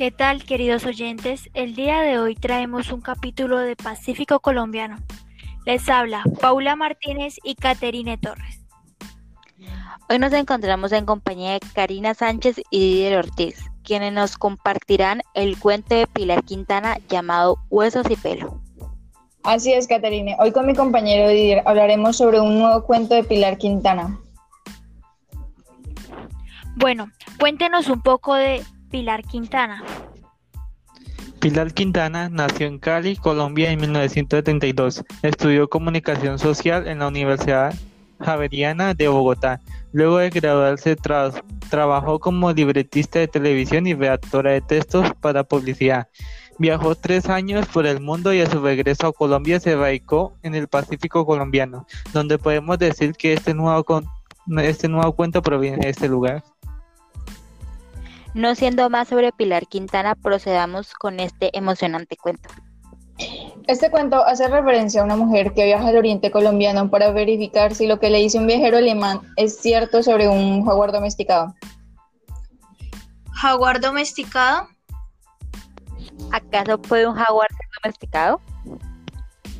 ¿Qué tal, queridos oyentes? El día de hoy traemos un capítulo de Pacífico Colombiano. Les habla Paula Martínez y Caterine Torres. Hoy nos encontramos en compañía de Karina Sánchez y Didier Ortiz, quienes nos compartirán el cuento de Pilar Quintana llamado Huesos y Pelo. Así es, Caterine. Hoy con mi compañero Didier hablaremos sobre un nuevo cuento de Pilar Quintana. Bueno, cuéntenos un poco de Pilar Quintana. Pilar Quintana nació en Cali, Colombia en 1972. Estudió comunicación social en la Universidad Javeriana de Bogotá. Luego de graduarse, trabajó como libretista de televisión y redactora de textos para publicidad. Viajó tres años por el mundo y a su regreso a Colombia se radicó en el Pacífico colombiano, donde podemos decir que este nuevo, este nuevo cuento proviene de este lugar. No siendo más sobre Pilar Quintana, procedamos con este emocionante cuento. Este cuento hace referencia a una mujer que viaja al oriente colombiano para verificar si lo que le dice un viajero alemán es cierto sobre un jaguar domesticado. ¿Jaguar domesticado? ¿Acaso puede un jaguar ser domesticado?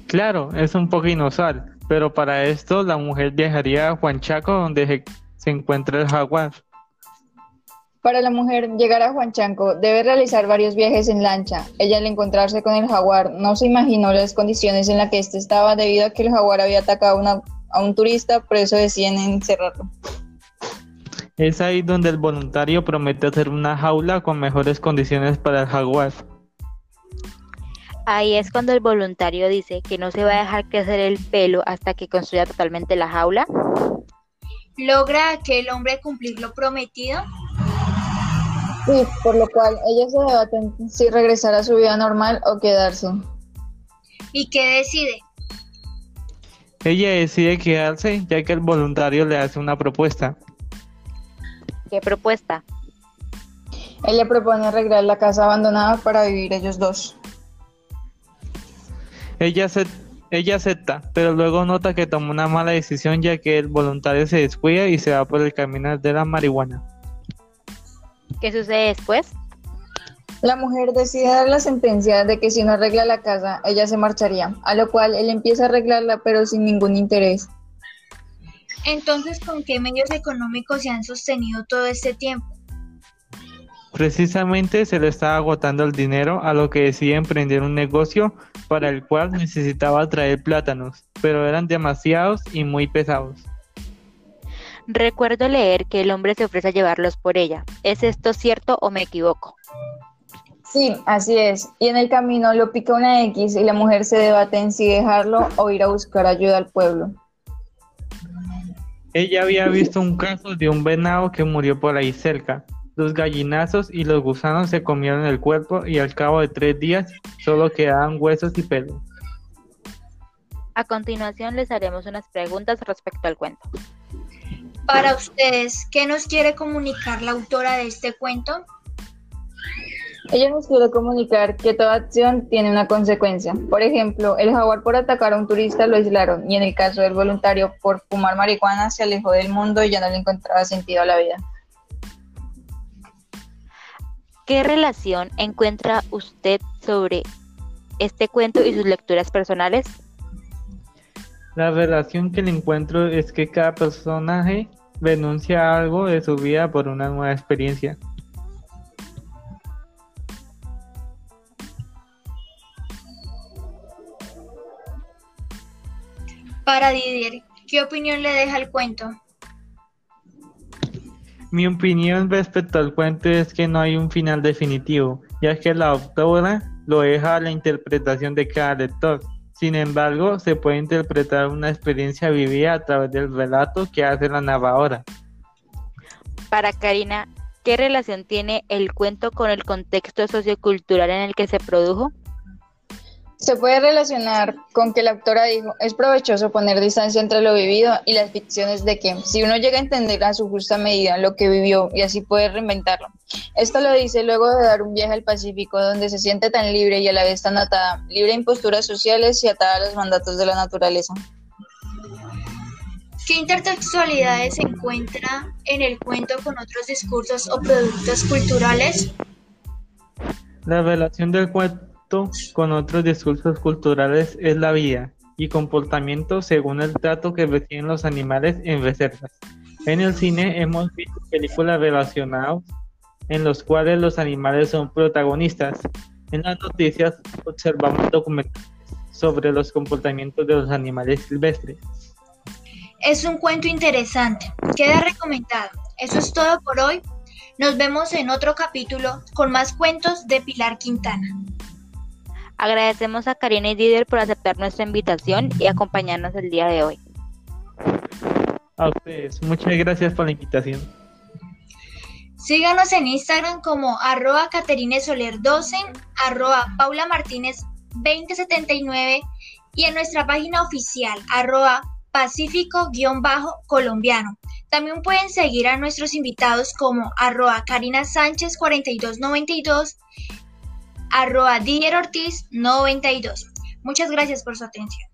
Claro, es un poco inusual, pero para esto la mujer viajaría a Juanchaco donde se encuentra el jaguar. Para la mujer, llegar a Huanchanco debe realizar varios viajes en lancha. Ella al encontrarse con el jaguar no se imaginó las condiciones en las que éste estaba debido a que el jaguar había atacado a un turista, por eso deciden encerrarlo. Es ahí donde el voluntario promete hacer una jaula con mejores condiciones para el jaguar. Ahí es cuando el voluntario dice que no se va a dejar crecer el pelo hasta que construya totalmente la jaula. ¿Logra aquel hombre cumplir lo prometido? Sí, por lo cual ella se debate si regresar a su vida normal o quedarse. ¿Y qué decide? Ella decide quedarse ya que el voluntario le hace una propuesta. ¿Qué propuesta? Él le propone arreglar la casa abandonada para vivir ellos dos. Ella, ella acepta, pero luego nota que toma una mala decisión ya que el voluntario se descuida y se va por el camino de la marihuana. ¿Qué sucede después? La mujer decide dar la sentencia de que si no arregla la casa, ella se marcharía, a lo cual él empieza a arreglarla pero sin ningún interés. Entonces, ¿con qué medios económicos se han sostenido todo este tiempo? Precisamente se le estaba agotando el dinero, a lo que decide emprender un negocio para el cual necesitaba traer plátanos, pero eran demasiados y muy pesados. Recuerdo leer que el hombre se ofrece a llevarlos por ella. ¿Es esto cierto o me equivoco? Sí, así es. Y en el camino lo pica una X y la mujer se debate en si dejarlo o ir a buscar ayuda al pueblo. Ella había visto un caso de un venado que murió por ahí cerca. Los gallinazos y los gusanos se comieron el cuerpo y al cabo de tres días solo quedaban huesos y pelo. A continuación les haremos unas preguntas respecto al cuento. Para ustedes, ¿qué nos quiere comunicar la autora de este cuento? Ella nos quiere comunicar que toda acción tiene una consecuencia. Por ejemplo, el jaguar por atacar a un turista lo aislaron y en el caso del voluntario por fumar marihuana se alejó del mundo y ya no le encontraba sentido a la vida. ¿Qué relación encuentra usted sobre este cuento y sus lecturas personales? La relación que le encuentro es que cada personaje renuncia algo de su vida por una nueva experiencia. Para Didier, ¿qué opinión le deja el cuento? Mi opinión respecto al cuento es que no hay un final definitivo, ya que la autora lo deja a la interpretación de cada lector. Sin embargo, se puede interpretar una experiencia vivida a través del relato que hace la narradora. Para Karina, ¿qué relación tiene el cuento con el contexto sociocultural en el que se produjo? Se puede relacionar con que la autora dijo, es provechoso poner distancia entre lo vivido y las ficciones de que si uno llega a entender a su justa medida lo que vivió y así puede reinventarlo. Esto lo dice luego de dar un viaje al Pacífico donde se siente tan libre y a la vez tan atada, libre de imposturas sociales y atada a los mandatos de la naturaleza. ¿Qué intertextualidades se encuentra en el cuento con otros discursos o productos culturales? La relación del cuento con otros discursos culturales es la vida y comportamiento según el trato que reciben los animales en reservas. En el cine hemos visto películas relacionadas en los cuales los animales son protagonistas. En las noticias observamos documentales sobre los comportamientos de los animales silvestres. Es un cuento interesante, queda recomendado. Eso es todo por hoy. Nos vemos en otro capítulo con más cuentos de Pilar Quintana. Agradecemos a Karina y Didier por aceptar nuestra invitación y acompañarnos el día de hoy. A ustedes, muchas gracias por la invitación. Síganos en Instagram como arroba Soler 12, arroba Paula Martínez 2079 y en nuestra página oficial arroba Pacífico-colombiano. También pueden seguir a nuestros invitados como arroba Karina Sánchez 4292, arroba Didier Ortiz 92. Muchas gracias por su atención.